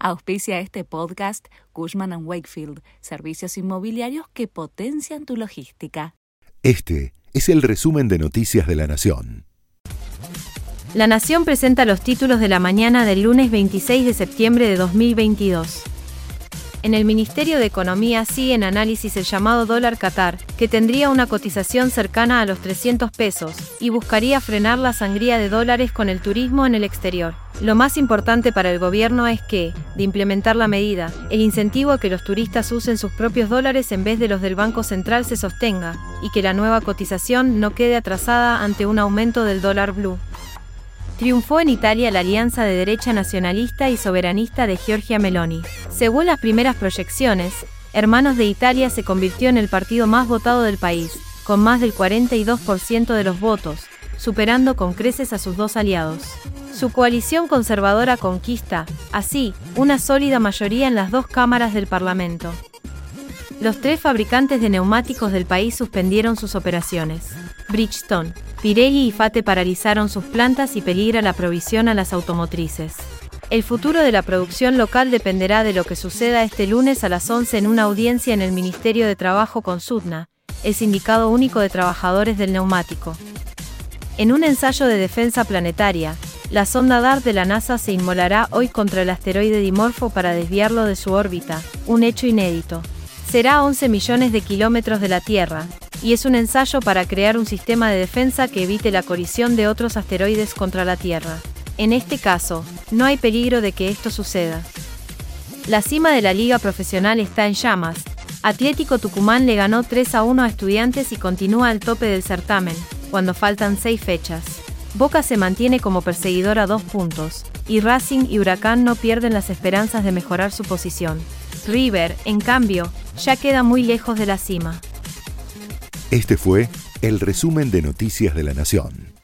Auspicia este podcast Cushman ⁇ Wakefield, servicios inmobiliarios que potencian tu logística. Este es el resumen de Noticias de la Nación. La Nación presenta los títulos de la mañana del lunes 26 de septiembre de 2022. En el Ministerio de Economía sigue en análisis el llamado dólar Qatar, que tendría una cotización cercana a los 300 pesos, y buscaría frenar la sangría de dólares con el turismo en el exterior. Lo más importante para el gobierno es que, de implementar la medida, el incentivo a que los turistas usen sus propios dólares en vez de los del Banco Central se sostenga, y que la nueva cotización no quede atrasada ante un aumento del dólar blue. Triunfó en Italia la alianza de derecha nacionalista y soberanista de Giorgia Meloni. Según las primeras proyecciones, Hermanos de Italia se convirtió en el partido más votado del país, con más del 42% de los votos, superando con creces a sus dos aliados. Su coalición conservadora conquista, así, una sólida mayoría en las dos cámaras del Parlamento. Los tres fabricantes de neumáticos del país suspendieron sus operaciones. Bridgestone, Pirelli y Fate paralizaron sus plantas y peligra la provisión a las automotrices. El futuro de la producción local dependerá de lo que suceda este lunes a las 11 en una audiencia en el Ministerio de Trabajo con Sudna, el Sindicato Único de Trabajadores del Neumático. En un ensayo de defensa planetaria, la sonda DART de la NASA se inmolará hoy contra el asteroide Dimorfo para desviarlo de su órbita, un hecho inédito. Será a 11 millones de kilómetros de la Tierra, y es un ensayo para crear un sistema de defensa que evite la colisión de otros asteroides contra la Tierra. En este caso, no hay peligro de que esto suceda. La cima de la liga profesional está en llamas. Atlético Tucumán le ganó 3 a 1 a estudiantes y continúa al tope del certamen, cuando faltan 6 fechas. Boca se mantiene como perseguidor a dos puntos, y Racing y Huracán no pierden las esperanzas de mejorar su posición. River, en cambio, ya queda muy lejos de la cima. Este fue el resumen de Noticias de la Nación.